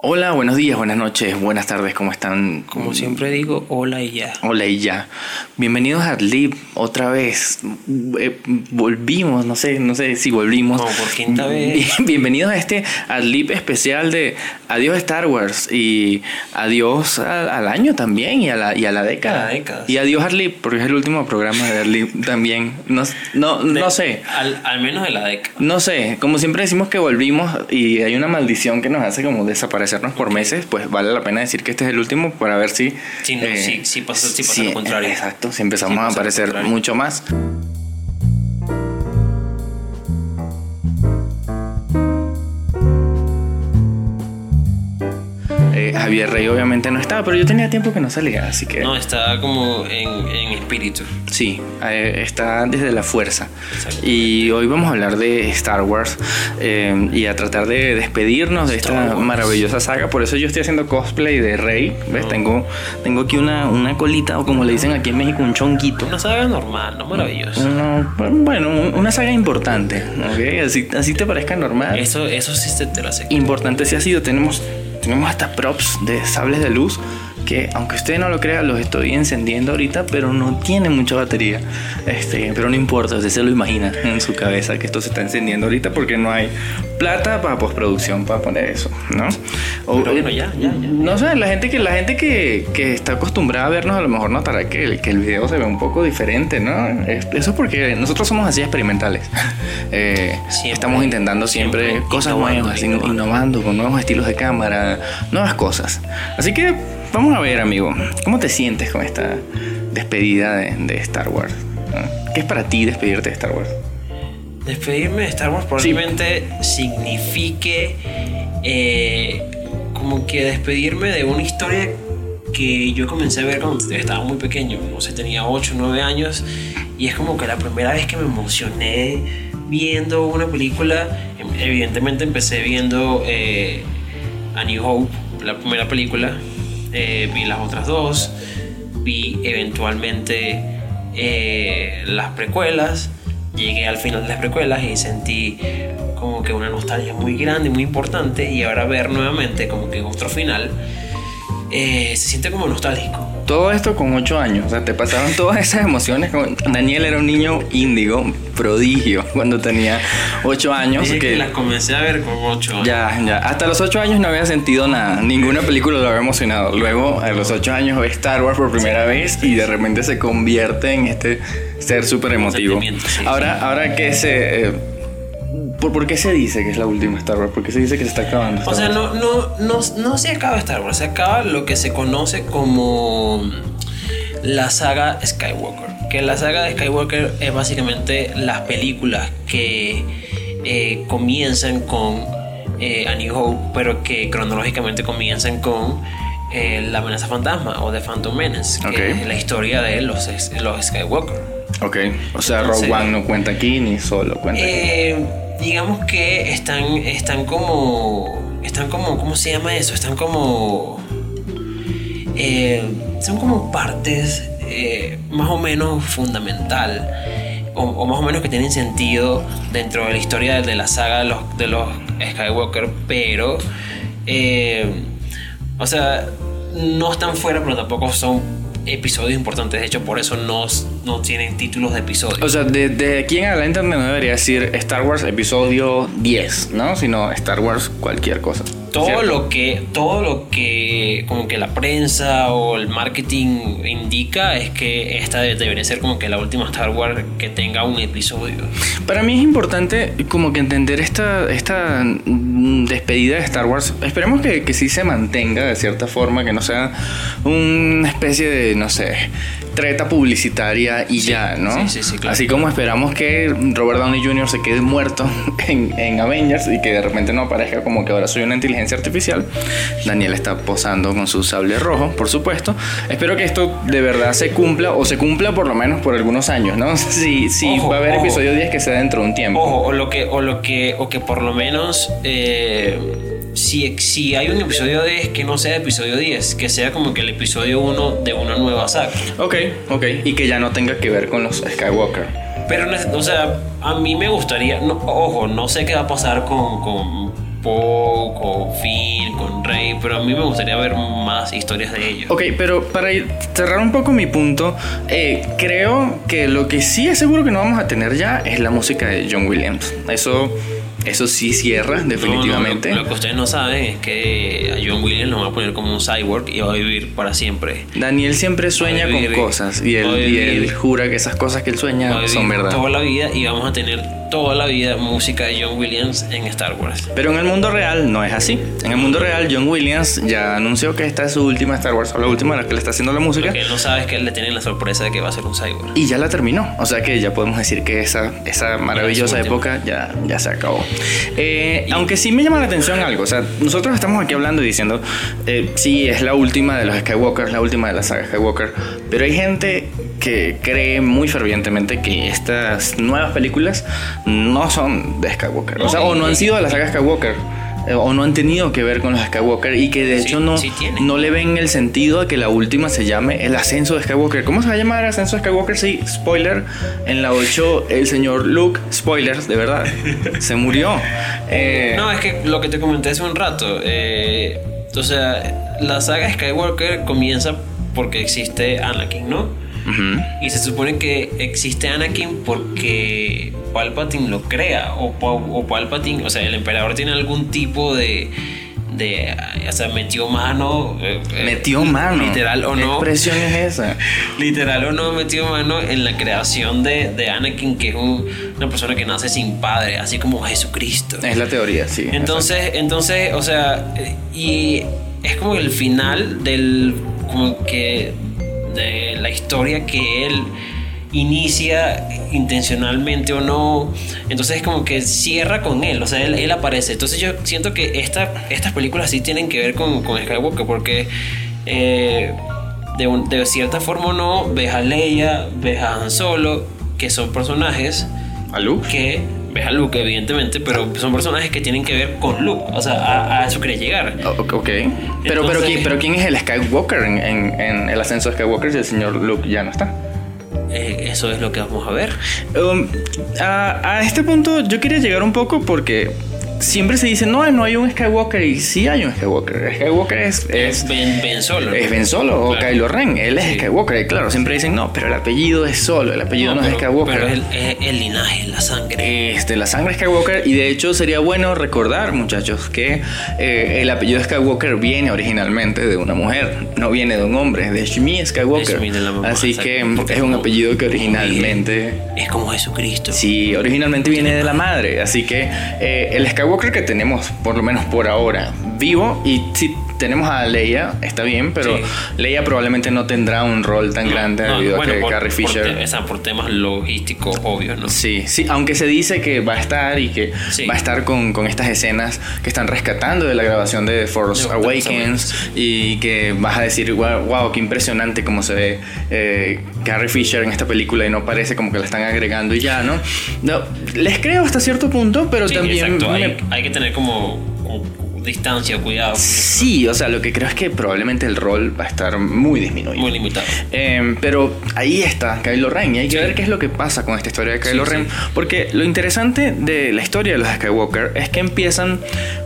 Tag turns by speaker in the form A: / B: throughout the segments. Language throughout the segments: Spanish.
A: Hola, buenos días, buenas noches, buenas tardes, ¿cómo están?
B: Como siempre digo, hola y ya.
A: Hola y ya. Bienvenidos a Adlib otra vez. Eh, volvimos, no sé, no sé si volvimos.
B: Como por quinta vez.
A: Bienvenidos a este Adlib especial de Adiós Star Wars y adiós al, al año también y a la, y a la década.
B: A la década,
A: Y adiós Adlib, porque es el último programa de Adlib también. No, no, no sé.
B: Al, al menos de la década.
A: No sé, como siempre decimos que volvimos y hay una maldición que nos hace como desaparecernos por meses, pues vale la pena decir que este es el último para ver si...
B: Sí, no,
A: eh,
B: sí, sí pasa, sí pasa
A: si-
B: lo contrario.
A: Exacto, si empezamos a aparecer mucho más. Eh, Javier Rey obviamente no estaba, pero yo tenía tiempo que no salía, así que
B: No, está como en, en espíritu.
A: sí, eh, está desde la fuerza. Y hoy vamos a hablar de Star Wars eh, y a tratar de despedirnos de
B: Star
A: esta
B: Wars.
A: maravillosa saga. Por eso yo estoy haciendo cosplay de Rey. ¿Ves?
B: Oh.
A: Tengo, tengo aquí una, una colita, o como le dicen aquí en México, un chonquito.
B: Una saga normal, no maravillosa.
A: Una- bueno, una saga importante. ¿ok? Así, así te parezca normal.
B: Eso, eso sí te lo hace.
A: Importante sí ha sido. Tenemos, tenemos hasta props de sables de luz que aunque usted no lo crea los estoy encendiendo ahorita pero no tiene mucha batería este pero no importa usted se lo imagina en su cabeza que esto se está encendiendo ahorita porque no hay plata para postproducción para poner eso no O-
B: Pero bueno, ya, ya, ya.
A: no sé la gente que la gente que, que está acostumbrada a vernos a lo mejor notará que el, que el video se ve un poco diferente no Es- eso es porque nosotros somos así experimentales Eh,
B: Siempre.
A: estamos intentando siempre,
B: Siempre
A: cosas nuevas in-
B: innovando.
A: innovando con nuevos estilos de cámara, nuevas cosas. Así que vamos a ver, amigo, ¿cómo te sientes con esta despedida de, de Star Wars? ¿Qué es para ti despedirte de Star Wars?
B: Despedirme de Star Wars probablemente signifique eh, como que despedirme de una historia que yo comencé a ver cuando estaba muy pequeño, no sé, tenía 8 o 9 años y es como que la primera vez que me emocioné viendo una película, em- evidentemente empecé viendo eh, A New Hope, la primera película, eh, vi las otras dos, vi eventualmente eh, las precuelas, llegué al final de las precuelas y sentí como que una nostalgia muy grande, muy importante y ahora ver nuevamente como que otro final eh, se siente como nostálgico.
A: Todo esto con 8 años, o sea, te pasaron todas esas emociones. Daniel era un niño índigo, prodigio, cuando tenía 8 años.
B: Dije que
A: que-
B: las comencé a ver con 8 años.
A: Ya, ya. Hasta los 8 años no había sentido nada. Ninguna película lo había emocionado. Luego, a los 8 años, ve Star Wars por primera vez y de repente se convierte en este ser súper emotivo.
B: sí,
A: ahora, ahora que se. eh, ¿por, por qué se dice que es la última Star Wars? ¿Por qué se dice que se está acabando?
B: O sea,
A: Wars?
B: no, no, no, no se acaba Star Wars, se acaba lo que se conoce como la saga Skywalker. Que la saga de Skywalker es básicamente las películas que eh, comienzan con eh, A New Hope, pero que cronológicamente comienzan con eh, La amenaza fantasma o The Phantom Menace, que es la historia de los, los Skywalker.
A: Ok. O sea,
B: Entonces-
A: Rogue One no cuenta aquí ni solo cuenta aquí.
B: Digamos que están, están como. Están como. ¿Cómo se llama eso? Están como. eh, son como partes eh, más o menos fundamental. O, más o menos que tienen sentido dentro de la historia de la saga de los, de los Skywalker, pero. eh, o sea, no están fuera, pero tampoco son episodios importantes. De hecho, por eso no, no tienen títulos de episodios.
A: O sea, de, de aquí en adelante no debería decir Star Wars episodio 10, ¿no? Sino Star Wars cualquier cosa.
B: Todo
A: ¿cierto?
B: lo que todo lo que como que la prensa o el marketing indica es que esta de- debería ser como que la última Star Wars que tenga un episodio
A: Para mí es importante como que entender esta, esta despedida de Star Wars. Esperemos que, que sí se mantenga de cierta forma, que no sea una especie de, no sé, treta publicitaria y
B: Sí,
A: ya, ¿no?
B: sí, sí, sí, claro.
A: Así como esperamos que Robert Downey Jr. se quede muerto en, en Avengers y que de repente no aparezca como que ahora soy una inteligencia artificial. Daniel está posando con su sable rojo, por supuesto. Espero que esto de verdad se cumpla o se cumpla por lo menos por algunos años, ¿no? Sí, sí,
B: Ojo,
A: va a haber
B: ojo.
A: episodio 10 que sea dentro de un tiempo.
B: ojo o lo que o lo que o que por lo menos eh, si, si hay un episodio 10 que no sea episodio 10 que sea como que el episodio 1 de una nueva saga
A: Ok, ok. Y que ya no tenga que ver con los Skywalker.
B: Pero, o sea, a mí me gustaría, no- ojo, no sé qué va a pasar con, con, Poe, con Finn, con Rey, pero a mí me gustaría ver más historias de ellos.
A: Ok, pero para cerrar un poco mi punto, eh, creo que lo que sí es seguro que no vamos a tener ya es la música de John Williams. Eso, eso sí cierra definitivamente.
B: No, no, lo, lo que ustedes no saben es que a John Williams lo van a poner como un cyborg y va a vivir para siempre.
A: Daniel siempre sueña
B: a
A: con
B: vivir-
A: cosas y él, y
B: vivir-
A: él jura que esas cosas que él sueña
B: vivir
A: son verdad.
B: toda la vida y vamos a tener toda la vida música de John Williams en Star Wars.
A: Pero en el mundo real no es así. En el mundo real John Williams ya anunció que esta es su última Star Wars, o la última en la que le está haciendo la música.
B: Lo que él no sabe es que él le tienen la sorpresa de que va a ser un cyborg.
A: Y ya la terminó. O sea que ya podemos decir que esa, esa maravillosa época ya, ya se acabó. Eh, aunque sí me llama la atención algo. O sea, nosotros estamos aquí hablando y diciendo, eh, sí, es la última de los Skywalker, la última de la saga Skywalker. Pero hay gente que cree muy fervientemente que estas nuevas películas no son de Skywalker. O sea, o no han sido de la saga Skywalker. Eh, O no han tenido que ver con los Skywalker y que de
B: Sí,
A: hecho no,
B: sí
A: no le ven el sentido a que la última se llame El Ascenso de Skywalker. ¿Cómo se va a llamar El Ascenso de Skywalker? Sí, spoiler. En la 8, el señor Luke, spoilers, de verdad, se murió. Eh,
B: No, es que lo que te comenté hace un rato. eh, o sea, la saga Skywalker comienza porque existe Anakin, ¿no? Y se supone que existe Anakin porque Palpatine lo crea. O, o Palpatine, o sea, el emperador tiene algún tipo de. de o sea, metió mano. eh, eh,
A: Metió mano.
B: Literal o
A: ¿Qué
B: no.
A: expresión es esa?
B: Literal o no metió mano en la creación de, de Anakin, que es un- una persona que nace sin padre, así como Jesucristo.
A: Es la teoría, sí.
B: Entonces, entonces, o sea, eh, y es como el final del, como que, de la historia que él inicia intencionalmente o no. Entonces es como que cierra con él, o sea, él, él aparece. Entonces yo siento que esta, estas películas sí tienen que ver con, con Skywalker porque... eh, de, un- de cierta forma o no, ves a Leia, ves a Han Solo, que son personajes
A: ¿A Luke?
B: que ves a Luke, evidentemente, pero son personajes que tienen que ver con Luke. O sea, a, a eso quería llegar.
A: Ok. Pero, pero,
B: Entonces-
A: ¿quién, pero ¿quién es el Skywalker en, en- en el ascenso de Skywalker si el señor Luke ya no está?
B: Eh, eso es lo que vamos a ver.
A: Um, a, a este punto yo quería llegar un poco porque siempre se dice, no, no hay un Skywalker y sí hay un Skywalker. Skywalker es... es
B: Es Ben, Ben Solo.
A: es Ben Solo o
B: Claro.
A: Kylo Ren, él es
B: Sí.
A: Skywalker, y claro, siempre dicen no, pero el apellido es Solo, el apellido no,
B: pero,
A: es Skywalker.
B: Pero es el, es el linaje, la sangre.
A: Este, la sangre Skywalker y de hecho sería bueno recordar muchachos que eh, el apellido Skywalker viene originalmente de una mujer, no viene de un hombre, de Shmi Skywalker.
B: De Shmi, de la mamá,
A: Así que es un
B: como-
A: apellido que originalmente...
B: Es como Jesucristo.
A: Sí, originalmente viene de la madre, así que eh, el Skywalker que tenemos, por lo menos por ahora, vivo, y si tenemos a Leia, está bien, pero
B: Sí.
A: Leia probablemente no tendrá un rol tan
B: No,
A: grande
B: no,
A: debido
B: bueno,
A: a que
B: por-
A: Carrie
B: por
A: Fisher...
B: te- o sea, por temas logísticos obvios, ¿no?
A: Sí, sí, aunque se dice que va a estar y que
B: Sí.
A: va a estar con, con estas escenas que están rescatando de la grabación de Force Awakens y que vas a decir, wow, wow, qué impresionante cómo se ve eh, Carrie Fisher en esta película y no parece como que la están agregando y ya, ¿no? no les creo hasta cierto punto, pero
B: Sí,
A: también...
B: exacto.
A: me-
B: Hay, hay que tener como distancia, cuidado.
A: Sí, o sea, lo que creo es que probablemente el rol va a estar muy disminuido.
B: Muy limitado.
A: Eh, pero ahí está Kylo Ren y hay que
B: Sí.
A: ver qué es lo que pasa con esta historia de Kylo
B: Sí,
A: Ren.
B: sí.
A: Porque lo interesante de la historia de los Skywalker es que empiezan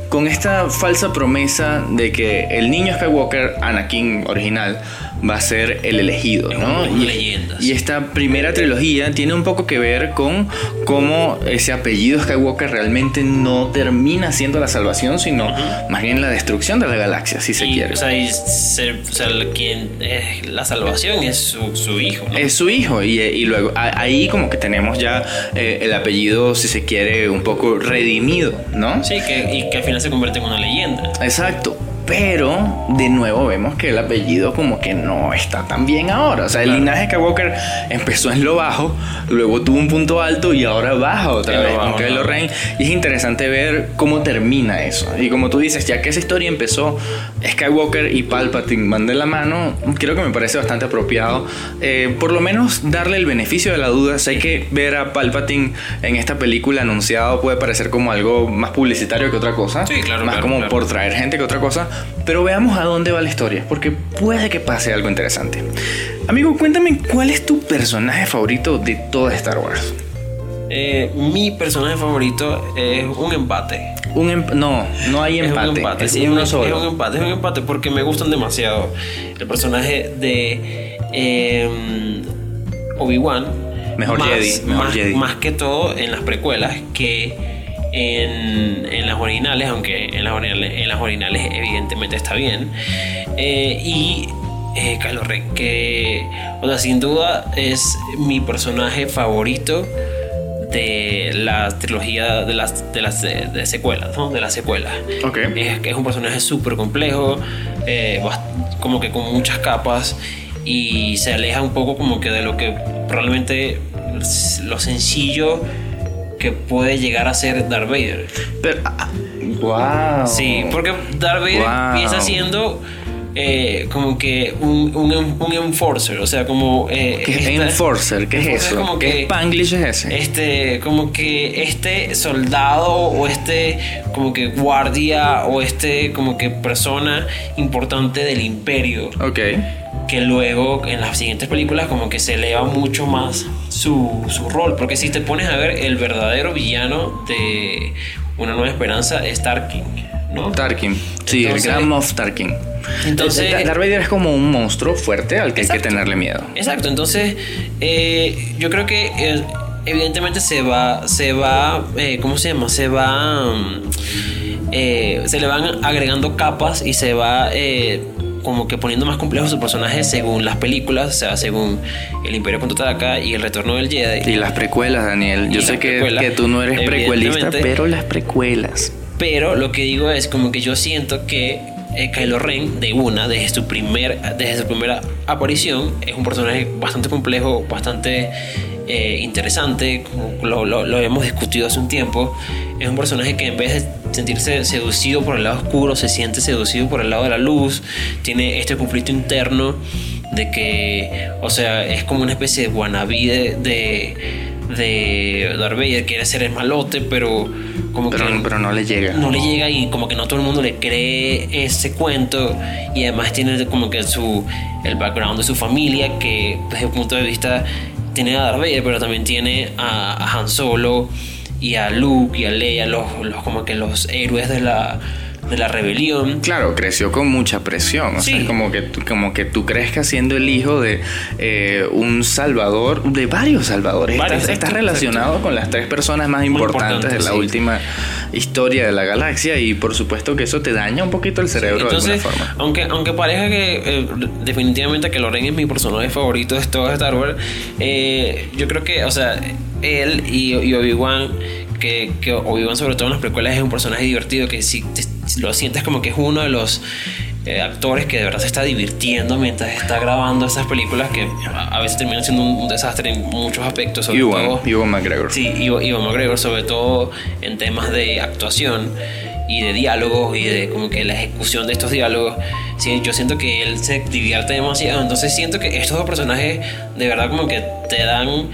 A: con esta falsa promesa de que el niño Skywalker, Anakin original, va a ser el elegido, ¿no? Y, esta primera trilogía tiene un poco que ver con cómo ese apellido Skywalker realmente no termina siendo la salvación, sino más bien la destrucción de la galaxia, si se
B: Y,
A: quiere.
B: O sea, y ser- o sea, el- quien es la salvación es su, su hijo, ¿no?
A: Es su hijo y, y luego a- ahí como que tenemos ya eh, el apellido, si se quiere, un poco redimido, ¿no?
B: Sí, que, y que al final se convierte en una leyenda.
A: Exacto. Pero de nuevo vemos que el apellido como que no está tan bien ahora. O sea, el
B: Claro.
A: linaje Skywalker empezó en lo bajo, luego tuvo un punto alto y ahora baja otra
B: En
A: vez
B: bajo,
A: con Kylo. Ren. Y es interesante ver cómo termina eso. Y como tú dices, ya que esa historia empezó, Skywalker y Palpatine van de la mano, creo que me parece bastante apropiado. eh, por lo menos darle el beneficio de la duda. Sé que ver a Palpatine en esta película anunciado puede parecer como algo más publicitario que otra cosa.
B: Sí, claro,
A: Más
B: claro,
A: como
B: claro.
A: por traer gente que otra cosa. Pero veamos a dónde va la historia, porque puede que pase algo interesante. Amigo, cuéntame cuál es tu personaje favorito de toda Star Wars.
B: Eh, mi personaje favorito es un empate.
A: Un em- no, no hay
B: Es
A: empate.
B: un empate,
A: es
B: sí,
A: uno
B: es,
A: solo.
B: es un empate, es un empate porque me gustan demasiado el personaje de eh, Obi-Wan.
A: Mejor
B: más,
A: Jedi, mejor
B: más,
A: Jedi.
B: más que todo en las precuelas que en, en las originales, aunque en las originales, en las originales evidentemente está bien. Eh, y eh, Kylo Ren, que, o sea, sin duda es mi personaje favorito de la trilogía de las, de las de, de secuelas, ¿no? De las secuelas.
A: Ok.
B: Es, es un personaje súper complejo, eh, como que con muchas capas y se aleja un poco como que de lo que probablemente lo sencillo que puede llegar a ser Darth Vader.
A: Pero, ah, wow.
B: Sí, porque Darth Vader
A: Wow.
B: empieza siendo eh, como que un, un, un enforcer, o sea, como... eh,
A: ¿Qué es
B: esta-
A: Enforcer? ¿Qué es eso?
B: como
A: ¿Qué
B: que-
A: Spanglish es ese?
B: este como que este soldado o este como que guardia o este como que persona importante del imperio
A: Ok.
B: Que luego en las siguientes películas como que se eleva mucho más su, su rol porque si te pones a ver el verdadero villano de Una Nueva Esperanza es Tarkin ¿no?
A: Tarkin. Sí,
B: Entonces-
A: el Grand Moff Tarkin.
B: Entonces-
A: Darth Vader es como un monstruo fuerte al que hay que tenerle miedo.
B: Exacto, entonces eh, yo creo que eh, evidentemente se va, se va, eh, ¿cómo se llama? Se va, mm, se le van agregando capas y se va como que poniendo más complejo su personaje según las películas, o sea, según El Imperio contraataca y El Retorno del Jedi.
A: Y las precuelas, Daniel. Yo sé que, que tú no eres precuelista, pero las precuelas.
B: Pero lo que digo es como que yo siento que eh, Kylo Ren de una, desde su, primer, desde su primera aparición, es un personaje bastante complejo, bastante eh, interesante, como lo, lo- lo hemos discutido hace un tiempo. Es un personaje que en vez de sentirse seducido por el lado oscuro, se siente seducido por el lado de la luz, tiene este conflicto interno de que, o sea, es como una especie de wannabe de... de de Darth Vader quiere ser el malote pero como
A: Pero,
B: que
A: pero no le llega.
B: no le llega y como que no todo el mundo le cree ese cuento y además tiene como que su el background de su familia que desde el punto de vista tiene a Darth Vader pero también tiene a, a Han Solo y a Luke y a Leia los, los como que los héroes de la de la rebelión
A: Claro, creció con mucha presión. O sea, es como que, como que tú crezcas siendo el hijo de eh, un salvador, de varios salvadores.
B: Varios,
A: estás, relacionado
B: exacto.
A: con las tres personas más importantes de la
B: sí.
A: última historia de la galaxia y por supuesto que eso te daña un poquito el cerebro
B: Entonces,
A: de alguna forma.
B: aunque, aunque parezca que eh, definitivamente que Loren es mi personaje favorito de todo Star Wars, eh, yo creo que, o sea, él y, y Obi-Wan, que, que Obi-Wan sobre todo en las precuelas es un personaje divertido, que si, te- si lo sientes como que es uno de los eh, actores que de verdad se está divirtiendo mientras está grabando esas películas que a, a veces terminan siendo un, un desastre en muchos aspectos, sobre
A: Ewan,
B: todo...
A: Ewan McGregor.
B: Sí, Ivan McGregor, sobre todo en temas de actuación y de diálogos y de como que la ejecución de estos diálogos. Sí, yo siento que él se divierte demasiado. Entonces siento que estos dos personajes de verdad como que te dan,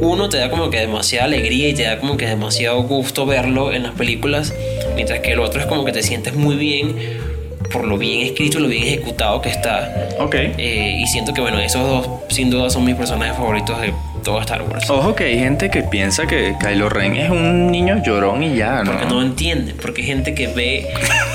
B: uno te da como que demasiada alegría y te da como que demasiado gusto verlo en las películas, mientras que el otro es como que te sientes muy bien por lo bien escrito y lo bien ejecutado que está.
A: Ok.
B: Eh, y siento que bueno, esos dos sin duda son mis personajes favoritos de todo Star Wars.
A: Ojo que hay gente que piensa que Kylo Ren es un niño llorón y ya, ¿no?
B: Porque no entienden, porque hay gente que ve,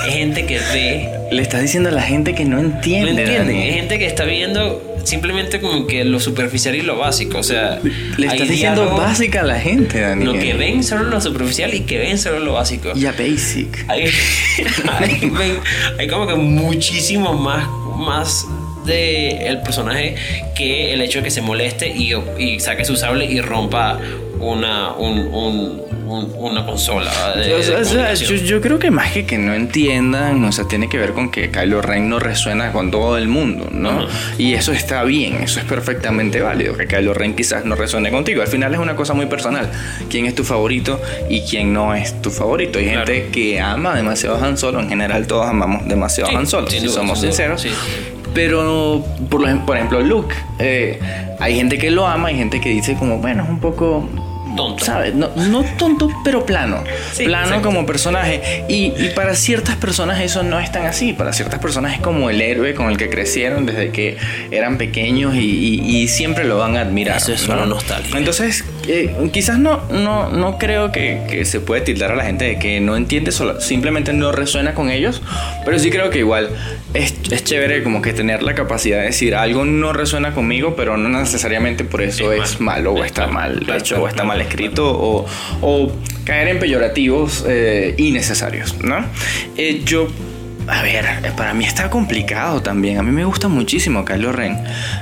B: hay gente que ve,
A: Le estás diciendo a la gente que no
B: no
A: entiende. Dani.
B: hay gente que está viendo simplemente como que lo superficial y lo básico, o sea,
A: Le estás diciendo básica a la gente, Dani.
B: lo que ven solo lo superficial y que ven solo lo básico.
A: Ya basic.
B: Hay, hay, ven- hay como que muchísimo más, más de el personaje que el hecho de que se moleste y, y saque su sable y rompa una, un- un- un- una consola. de-
A: O sea, o sea, yo, yo creo que más que que no entiendan, o sea, tiene que ver con que Kylo Ren no resuena con todo el mundo, ¿no?
B: Ajá.
A: Y eso está bien, eso es perfectamente válido, que Kylo Ren quizás no resuene contigo. Al final es una cosa muy personal, quién es tu favorito y quién no es tu favorito. Hay
B: Claro.
A: gente que ama demasiado a Han Solo, en general todos amamos demasiado
B: Sí,
A: a Han Solo, si
B: duda,
A: somos sinceros.
B: sí.
A: Pero, por, lo- por ejemplo, Luke, eh, hay gente que lo ama, hay gente que dice como, bueno, es un poco
B: tonto.
A: ¿Sabes? No, no tonto, pero plano.
B: Sí,
A: plano
B: exacto.
A: como personaje. Y, y para ciertas personas eso no es tan así. Para ciertas personas es como el héroe con el que crecieron desde que eran pequeños y, y- y siempre lo van a admirar.
B: Eso es una nostalgia.
A: Entonces, eh, quizás no, no, no creo que, que se puede tildar a la gente de que no entiende, solo, simplemente no resuena con ellos. Pero sí creo que igual es, es chévere como que tener la capacidad de decir algo no resuena conmigo, pero no necesariamente por eso
B: Es
A: es,
B: malo.
A: malo o
B: Es
A: está mal hecho o está mal. Escrito o, caer en peyorativos eh, innecesarios, ¿no? Eh, yo, a ver, eh, para mí está complicado también. A mí me gusta muchísimo Kylo Ren,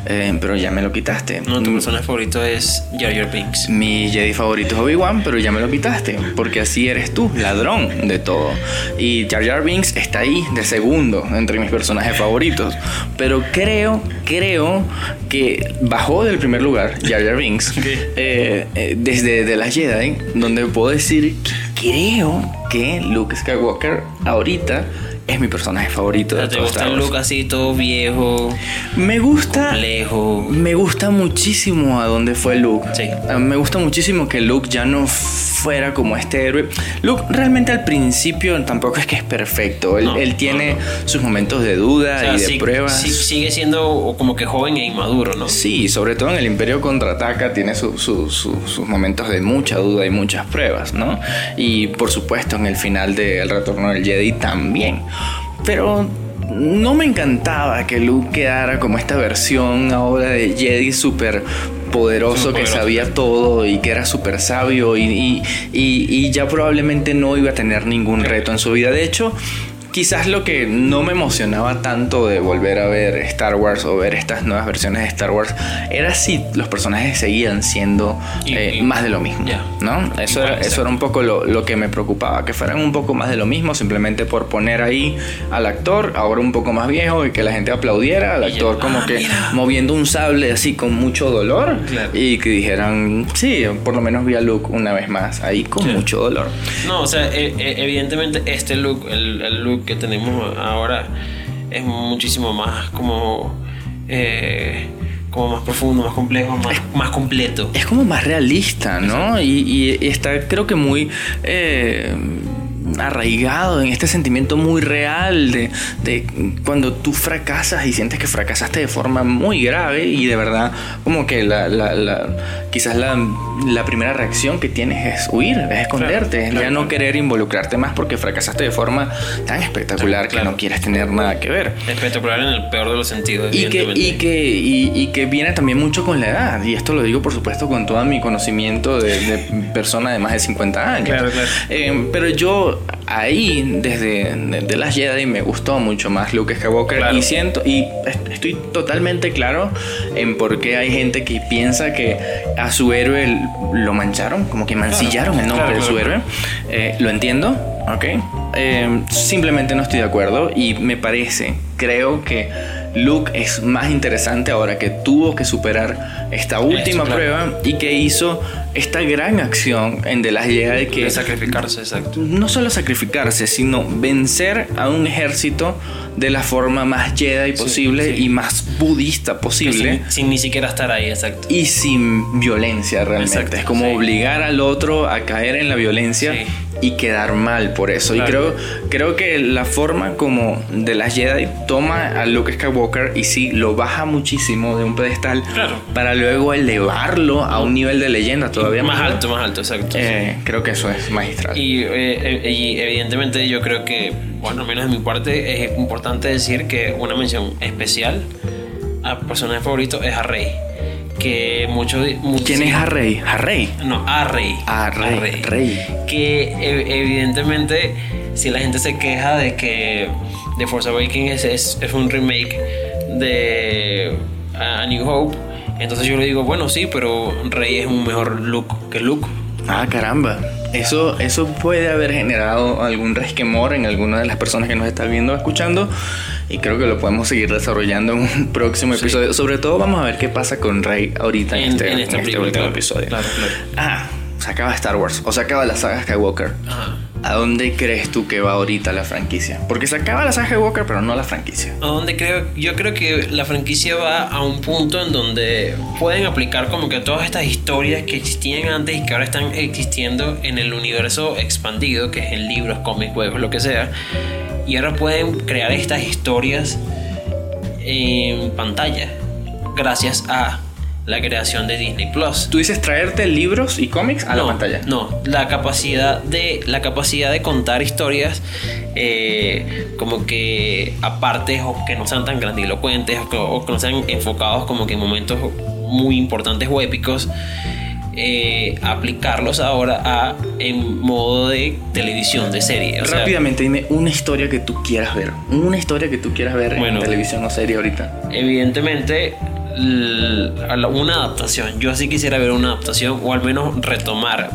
A: eh, pero ya me lo quitaste.
B: No, tu
A: Mm,
B: personaje favorito es Jar Jar Binks.
A: mi Jedi favorito es Obi-Wan, pero ya me lo quitaste, porque así eres tú, ladrón de todo. Y Jar Jar Binks está ahí de segundo entre mis personajes favoritos. Pero creo, creo que bajó del primer lugar Jar Jar Binks eh, eh, desde The Last Jedi, donde puedo decir que creo que Luke Skywalker ahorita es mi personaje favorito de
B: ¿Te gusta
A: Star
B: el look así todo viejo,
A: Me gusta
B: complejo?
A: me gusta muchísimo a dónde fue Luke.
B: Sí.
A: Me gusta muchísimo que Luke ya no fuera como este héroe. Luke realmente al principio tampoco es que es perfecto. Él,
B: No,
A: él tiene
B: no.
A: sus momentos de duda
B: O sea,
A: y de
B: sí-
A: pruebas.
B: sí- sigue siendo como que joven e inmaduro, ¿no?
A: Sí, sobre todo en el Imperio Contraataca tiene su- su- su- sus momentos de mucha duda y muchas pruebas, ¿no? Y por supuesto en el final de El Retorno del Jedi también. Pero no me encantaba que Luke quedara como esta versión ahora de Jedi súper poderoso que sabía todo y que era súper sabio y, y- y- y ya probablemente no iba a tener ningún reto en su vida. De hecho, quizás lo que no me emocionaba tanto de volver a ver Star Wars o ver estas nuevas versiones de Star Wars era si los personajes seguían siendo
B: Y-
A: eh,
B: y-
A: más de lo mismo,
B: ya.
A: ¿no? Eso era, eso era un poco lo, lo que me preocupaba, que fueran un poco más de lo mismo, simplemente por poner ahí al actor, ahora un poco más viejo, y que la gente aplaudiera al actor como
B: "Ah,
A: que
B: mira".
A: moviendo un sable así con mucho dolor
B: Claro.
A: y que dijeran, sí, por lo menos vi a Luke una vez más ahí con
B: Sí.
A: mucho dolor.
B: No, o sea, e- e- evidentemente este look, el, el look que tenemos ahora es muchísimo más como, eh, como más profundo, más complejo, más, más completo.
A: es como más realista, ¿no? Y, y está creo que muy eh, arraigado en este sentimiento muy real de, de cuando tú fracasas y sientes que fracasaste de forma muy grave y de verdad como que la, la- la- quizás la, la primera reacción que tienes es huir, es esconderte,
B: Claro,
A: es
B: claro,
A: ya no querer involucrarte más porque fracasaste de forma tan espectacular
B: Claro.
A: que no quieres tener nada que ver.
B: Espectacular en el peor de los sentidos,
A: Y que, y, que, y, y que viene también mucho con la edad. Y esto lo digo, por supuesto, con todo mi conocimiento de, de persona de más de 50 años.
B: Claro, claro.
A: Eh, pero yo ahí, desde de, de las Jedi, me gustó mucho más Luke Skywalker.
B: Claro.
A: Y siento, y est- estoy totalmente claro en por qué hay gente que piensa que a su héroe lo mancharon, como que mancillaron el nombre
B: claro,
A: de su héroe. Eh, lo entiendo, ¿ok? Eh, simplemente no estoy de acuerdo y me parece, creo que Luke es más interesante ahora que tuvo que superar esta última
B: claro.
A: prueba y que hizo esta gran acción en The Last Jedi que
B: De sacrificarse, exacto.
A: no solo sacrificarse, sino vencer a un ejército de la forma más Jedi posible
B: sí.
A: y más budista posible
B: Sin, sin ni siquiera estar ahí, exacto.
A: y sin violencia realmente.
B: Exacto,
A: es como
B: sí.
A: obligar al otro a caer en la violencia y quedar mal por eso. Y creo, creo que la forma como de las Jedi toma a Luke Skywalker y sí lo baja muchísimo de un pedestal
B: Claro.
A: para luego elevarlo a un nivel de leyenda todavía
B: más alto, más alto, exacto.
A: Eh, creo que eso es magistral.
B: Y, eh, eh, y evidentemente yo creo que, bueno, al menos de mi parte, es importante decir que una mención especial a personaje favorito es a Rey. Que muchos...
A: ¿Quién es Harrey? Harrey.
B: No, a Rey.
A: A Rey. Rey.
B: Que evidentemente, si la gente se queja de que The Force Awakens es, es, es un remake de A New Hope, entonces yo le digo, bueno, sí, pero Rey es un mejor look que Luke.
A: Ah, caramba. Eso, eso puede haber generado algún resquemor en alguna de las personas que nos están viendo o escuchando. Y creo que lo podemos seguir desarrollando en un próximo
B: Sí.
A: episodio. Sobre todo vamos a ver qué pasa con Rey ahorita en,
B: En-
A: este,
B: en esta
A: en este
B: película,
A: último
B: claro.
A: episodio.
B: Claro, claro.
A: Ah, se acaba Star Wars. O se acaba la saga Skywalker.
B: Ajá.
A: ¿A dónde crees tú que va ahorita la franquicia? Porque se acaba la saga Walker, pero no la franquicia.
B: ¿A dónde creo? Yo creo que la franquicia va a un punto en donde pueden aplicar como que todas estas historias que existían antes y que ahora están existiendo en el universo expandido, que es en libros, cómics, juegos, lo que sea. Y ahora pueden crear estas historias en pantalla gracias a la creación de Disney Plus.
A: Tú dices traerte libros y cómics a la pantalla.
B: No, la capacidad de la capacidad de contar historias eh, como que aparte o que no sean tan grandilocuentes o que, no sean enfocados como que en momentos muy importantes o épicos. Eh, aplicarlos ahora a en modo de televisión, de serie.
A: Rápidamente, dime una historia que tú quieras ver. Una historia que tú quieras ver en televisión o serie ahorita.
B: Evidentemente, una adaptación. Yo sí quisiera ver una adaptación o al menos retomar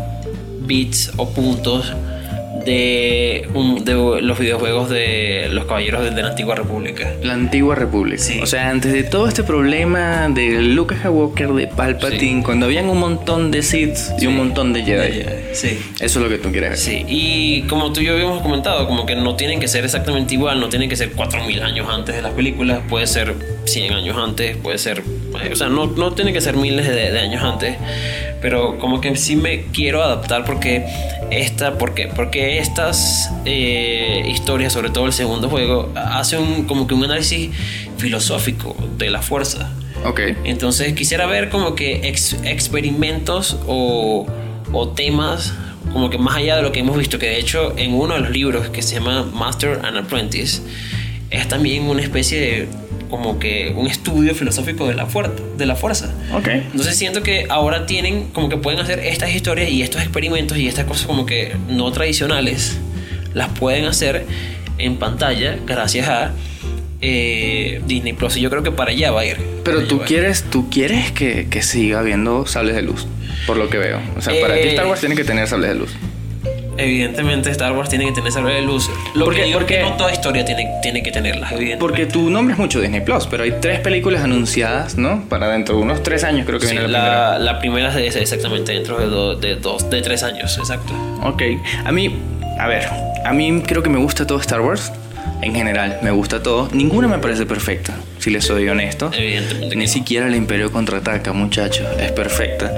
B: bits o puntos de, de los videojuegos de los caballeros de, la antigua república.
A: La antigua república. O sea, antes de todo este problema de Lucas Skywalker, de Palpatine, cuando habían un montón de Sith y un montón de Jedi. Sí. Eso es lo que tú quieres ver.
B: Sí. Y como tú y yo habíamos comentado, como que no tienen que ser exactamente igual, no tienen que ser 4000 años antes de las películas, puede ser 100 años antes, puede ser. O sea, no, no tiene que ser miles de, de años antes pero como que sí me quiero adaptar porque esta, ¿por Porque estas eh, historias, sobre todo el segundo juego, hacen como que un análisis filosófico de la fuerza.
A: Ok.
B: Entonces quisiera ver como que experimentos o, o temas como que más allá de lo que hemos visto, que de hecho en uno de los libros que se llama Master and Apprentice, es también una especie de como que un estudio filosófico de la, fuerza, de la fuerza.
A: Ok.
B: Entonces siento que ahora tienen como que pueden hacer estas historias y estos experimentos y estas cosas como que no tradicionales, las pueden hacer en pantalla gracias a eh, Disney Plus. Y yo creo que para allá va a ir.
A: Pero tú quieres, tú quieres que, que, siga habiendo sables de luz, por lo que veo. O sea, para ti Star Wars tiene que tener sables de luz
B: evidentemente Star Wars tiene que tener esa de luz. Lo porque, que porque no toda historia tiene, tiene que tenerla,
A: Porque tu nombre es mucho Disney Plus, pero hay tres películas anunciadas, ¿no? Para dentro de unos tres años creo que viene
B: la, la primera. La primera es exactamente dentro de, de dos, de tres años, exacto.
A: Ok, a mí, a ver, a mí creo que me gusta todo Star Wars en general, me gusta todo. Ninguna me parece perfecta, si les soy honesto.
B: Evidentemente.
A: Ni siquiera el Imperio contraataca, muchachos. Es perfecta.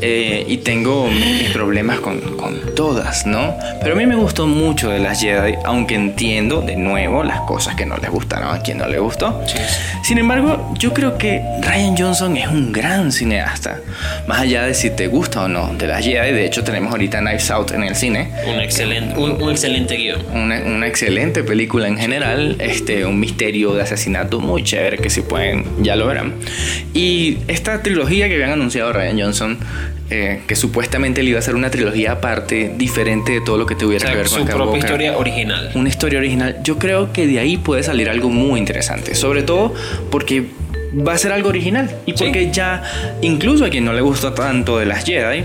A: Eh, y tengo mis problemas con, con, todas, ¿no? Pero a mí me gustó mucho de las Jedi, aunque entiendo de nuevo las cosas que no les gustaron a quien no le gustó. Sin embargo, yo creo que Ryan Johnson es un gran cineasta. Más allá de si te gusta o no de las Jedi, de hecho tenemos ahorita Knives Out en el cine.
B: Un excelente, un, excelente guion.
A: Una, una excelente película en general general, este, un misterio de asesinato muy chévere que si pueden, ya lo verán. Y esta trilogía que habían anunciado Ryan Johnson, eh, que supuestamente le iba a ser una trilogía aparte, diferente de todo lo que tuviera que ver
B: con su propia historia original.
A: Una historia original. Yo creo que de ahí puede salir algo muy interesante, sobre todo porque va a ser algo original y porque ya incluso a quien no le gusta tanto de las Jedi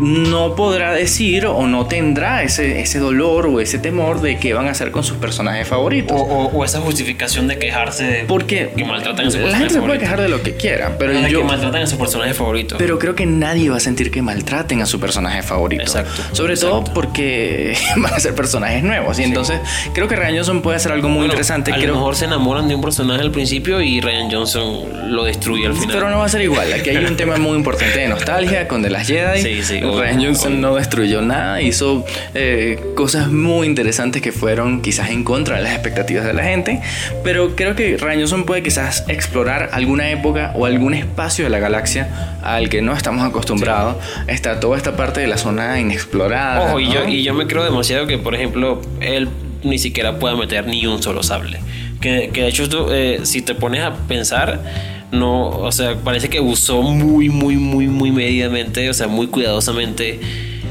A: no podrá decir o no tendrá ese, ese dolor o ese temor de qué van a hacer con sus personajes favoritos.
B: O, esa justificación de quejarse de
A: Porque
B: que maltratan a
A: su La gente se puede quejar de lo que quiera, pero
B: yo, que maltratan a su personaje favorito.
A: Pero creo que nadie va a sentir que maltraten a su personaje favorito.
B: Exacto.
A: Sobre todo porque van a ser personajes nuevos. Y entonces creo que Ryan Johnson puede hacer algo muy interesante.
B: A
A: lo
B: mejor se enamoran de un personaje al principio y Ryan Johnson lo destruye al final.
A: Pero no va a ser igual. Aquí hay un tema muy importante de nostalgia con The Last Jedi.
B: Sí, sí.
A: Ryan Johnson no destruyó nada, hizo eh, cosas muy interesantes que fueron quizás en contra de las expectativas de la gente, pero creo que Ryan Johnson puede quizás explorar alguna época o algún espacio de la galaxia al que no estamos acostumbrados. Está toda esta parte de la zona inexplorada.
B: Ojo, y, yo, y yo me creo demasiado que, por ejemplo, él ni siquiera pueda meter ni un solo sable. Que, que de hecho, tú, eh, si te pones a pensar, no, o sea, parece que usó muy, muy, muy, muy medidamente, o sea, muy cuidadosamente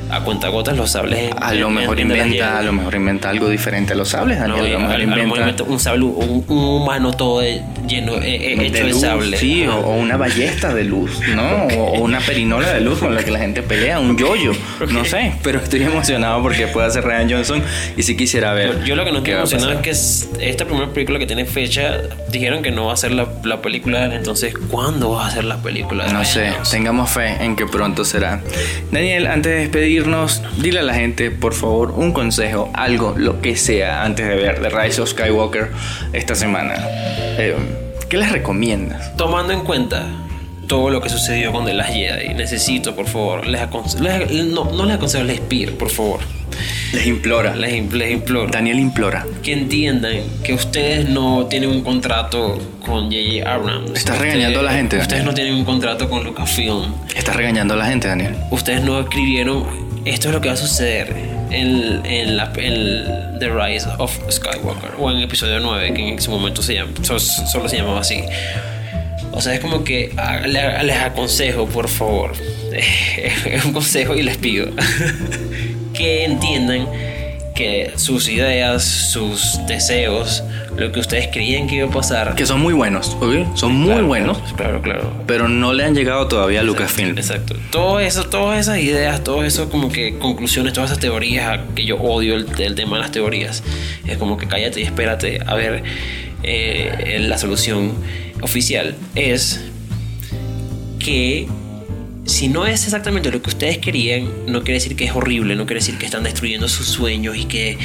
B: a cuentagotas los sables.
A: A lo mejor inventa, a lo mejor inventa algo diferente a los sables, Daniel. a, lo mejor inventa
B: un sable, un, humano todo lleno, eh, eh, hecho de, sable.
A: Sí, o, una ballesta de luz, ¿no? O, una perinola de luz con la que la gente pelea, un yoyo, no sé. Pero estoy emocionado porque puede hacer Ryan Johnson y si quisiera ver.
B: Yo, lo que no estoy emocionado es que esta primera película que tiene fecha, dijeron que no va a ser la, la película, entonces ¿cuándo va a ser la película?
A: no sé, tengamos fe en que pronto será. Daniel, antes de despedir despedirnos, dile a la gente, por favor, un consejo, algo, lo que sea, antes de ver The Rise of Skywalker esta semana. Eh, ¿Qué les recomiendas?
B: Tomando en cuenta todo lo que sucedió con The Last Jedi, necesito, por favor, les no, no les aconsejo, les pido, por favor.
A: Les implora.
B: Les, implora.
A: Daniel implora.
B: Que entiendan que ustedes no tienen un contrato con J.J. Abrams.
A: Estás regañando a la gente.
B: Ustedes no tienen un contrato con Lucasfilm.
A: Estás regañando a la gente, Daniel.
B: Ustedes no escribieron. Esto es lo que va a suceder en, en, la, en The Rise of Skywalker. O en el episodio 9, que en ese momento se llama, solo se llamaba así. O sea, es como que ah, les aconsejo, por favor. Es un consejo y les pido que entiendan que sus ideas, sus deseos, lo que ustedes creían que iba a pasar.
A: Que son muy buenos, ¿ok? Son muy buenos.
B: Claro, claro.
A: Pero no le han llegado todavía a Lucasfilm.
B: Exacto. Todo eso, todas esas ideas, todo eso como que conclusiones, todas esas teorías, que yo odio el, tema de las teorías. Es como que cállate y espérate a ver eh, la solución oficial. Es que si no es exactamente lo que ustedes querían, no quiere decir que es horrible, no quiere decir que están destruyendo sus sueños y que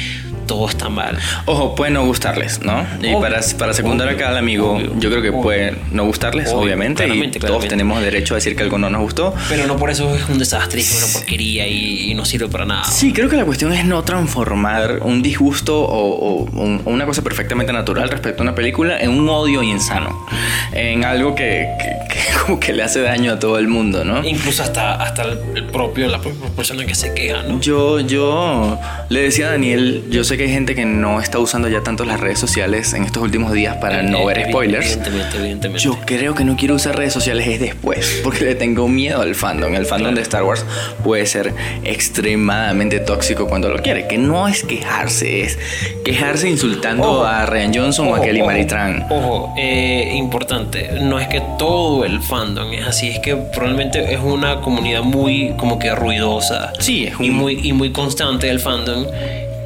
B: todo está mal.
A: Ojo, puede no gustarles, ¿no? Y para, para secundar acá al amigo, yo creo que puede no gustarles, obviamente, y todos tenemos derecho a decir que algo no nos gustó.
B: Pero no por eso es un desastre, es una porquería y, no sirve para nada.
A: Sí, creo que la cuestión es no transformar un disgusto o, una cosa perfectamente natural respecto a una película en un odio insano, en algo que, como que le hace daño a todo el mundo, ¿no?
B: Incluso hasta, hasta el propio, la propia persona que se queja, ¿no?
A: Yo, yo le decía a Daniel, yo sé que hay gente que no está usando ya tanto las redes sociales en estos últimos días para no ver spoilers.
B: Evidentemente, evidentemente.
A: Yo creo que no quiero usar redes sociales es después, porque le tengo miedo al fandom. El fandom de Star Wars puede ser extremadamente tóxico cuando lo quiere, que no es quejarse, es quejarse insultando a Ryan Johnson o a Kelly Maritran.
B: Ojo, eh, importante, no es que todo el fandom es así, es que probablemente es una comunidad muy como que ruidosa.
A: Sí,
B: es y muy y muy constante el fandom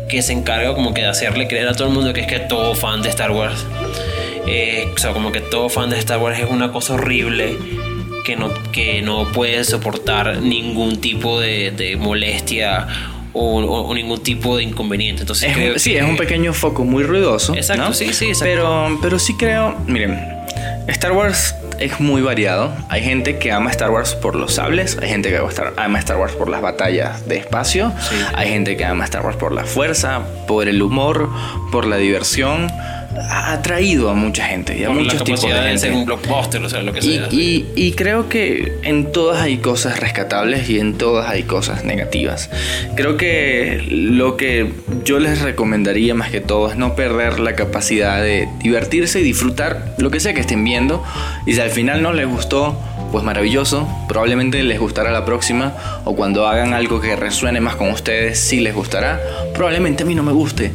B: que se encarga como que de hacerle creer a todo el mundo que es que todo fan de Star Wars. Eh, o sea, como que todo fan de Star Wars es una cosa horrible que no, que no puede soportar ningún tipo de, molestia o, ningún tipo de inconveniente. Entonces,
A: sí, es un pequeño foco muy ruidoso.
B: Exacto, sí, sí,
A: Pero, pero sí creo, miren, Star Wars es muy variado. Hay gente que ama Star Wars por los sables, hay gente que ama Star Wars por las batallas de espacio, hay gente que ama Star Wars por la fuerza, por el humor, por la diversión ha atraído a mucha gente y a muchos tipos de gente.
B: un blockbuster, o sea, lo que sea.
A: Y, creo que en todas hay cosas rescatables y en todas hay cosas negativas. Creo que lo que yo les recomendaría más que todo es no perder la capacidad de divertirse y disfrutar lo que sea que estén viendo. Y si al final no les gustó, pues maravilloso. Probablemente les gustará la próxima o cuando hagan algo que resuene más con ustedes, sí les gustará. Probablemente a mí no me guste.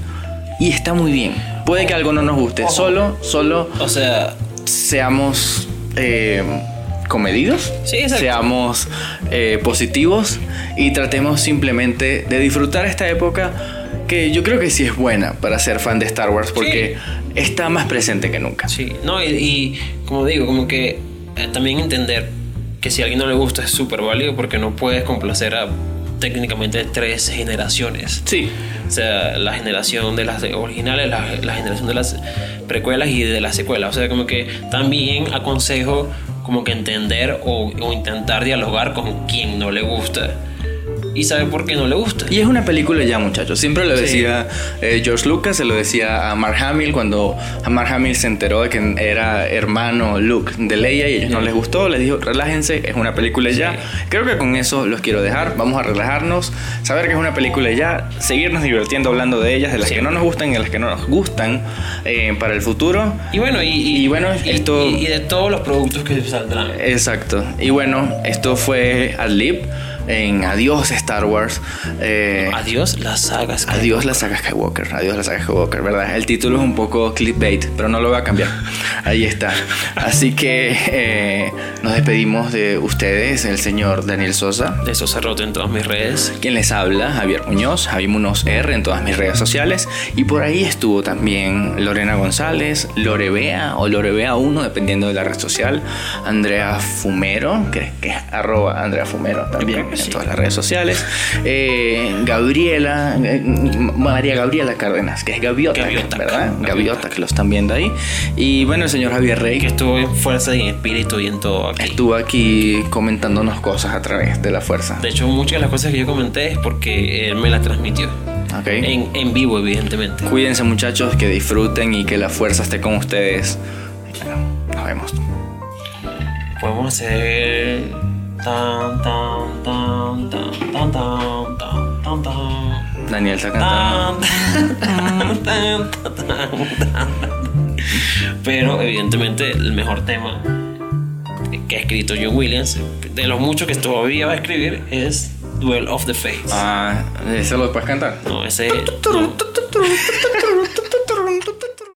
A: Y está muy bien Puede que algo no nos guste. Solo, solo.
B: O sea.
A: Seamos. Eh, comedidos,
B: sí,
A: seamos eh, positivos y tratemos simplemente de disfrutar esta época que yo creo que sí es buena para ser fan de Star Wars porque está más presente que nunca.
B: Sí, no, y, como digo, como que eh, también entender que si a alguien no le gusta es súper válido porque no puedes complacer a técnicamente tres generaciones.
A: Sí.
B: O sea, la generación de las originales, la, generación de las precuelas y de las secuelas. O sea, como que también aconsejo como que entender o, o intentar dialogar con quien no le gusta y sabe por qué no le gusta.
A: Y es una película ya, muchachos. Siempre lo decía eh, George Lucas, se lo decía a Mark Hamill cuando Mark Hamill se enteró de que era hermano Luke de Leia y a ellos no les gustó. Les dijo, relájense, es una película ya. Creo que con eso los quiero dejar. Vamos a relajarnos, saber que es una película ya, seguirnos divirtiendo hablando de ellas, de las que no nos gustan y de las que no nos gustan eh, para el futuro.
B: Y bueno, y, bueno, esto. Y, de todos los productos que saldrán.
A: Exacto. Y bueno, esto fue Al Lib en Adiós Star Wars.
B: Eh, adiós la saga
A: Skywalker. Adiós la saga Skywalker. Adiós la saga Skywalker, ¿verdad? El título es un poco clickbait, pero no lo voy a cambiar. Ahí está. Así que eh, nos despedimos de ustedes, el señor Daniel Sosa.
B: De Sosa Roto en todas mis redes.
A: Quien les habla, Javier Muñoz, Javier Muñoz R en todas mis redes sociales. Y por ahí estuvo también Lorena González, Lorebea o Lorebea1, dependiendo de la red social. Andrea Fumero, que, que es arroba Andrea Fumero también. En todas las redes sociales. Eh, Gabriela, eh, María Gabriela Cárdenas, que es Gaviota,
B: Gaviota,
A: ¿verdad?
B: Gaviota.
A: Gaviota, que lo están viendo ahí. Y bueno, el señor Javier Rey,
B: Que estuvo en fuerza y en espíritu y en todo aquí.
A: estuvo aquí comentándonos cosas a través de la fuerza.
B: De hecho, muchas de las cosas que yo comenté es porque él me las transmitió.
A: Ok.
B: En, en vivo, evidentemente.
A: Cuídense muchachos, que disfruten y que la fuerza esté con ustedes. Bueno, nos vemos.
B: Podemos hacer.
A: Daniel está cantando.
B: Pero evidentemente el mejor tema que ha escrito John Williams, de los muchos que todavía va a escribir, es Duel of the Fates.
A: Ah, ¿ese lo puedes cantar?
B: No, ese... No.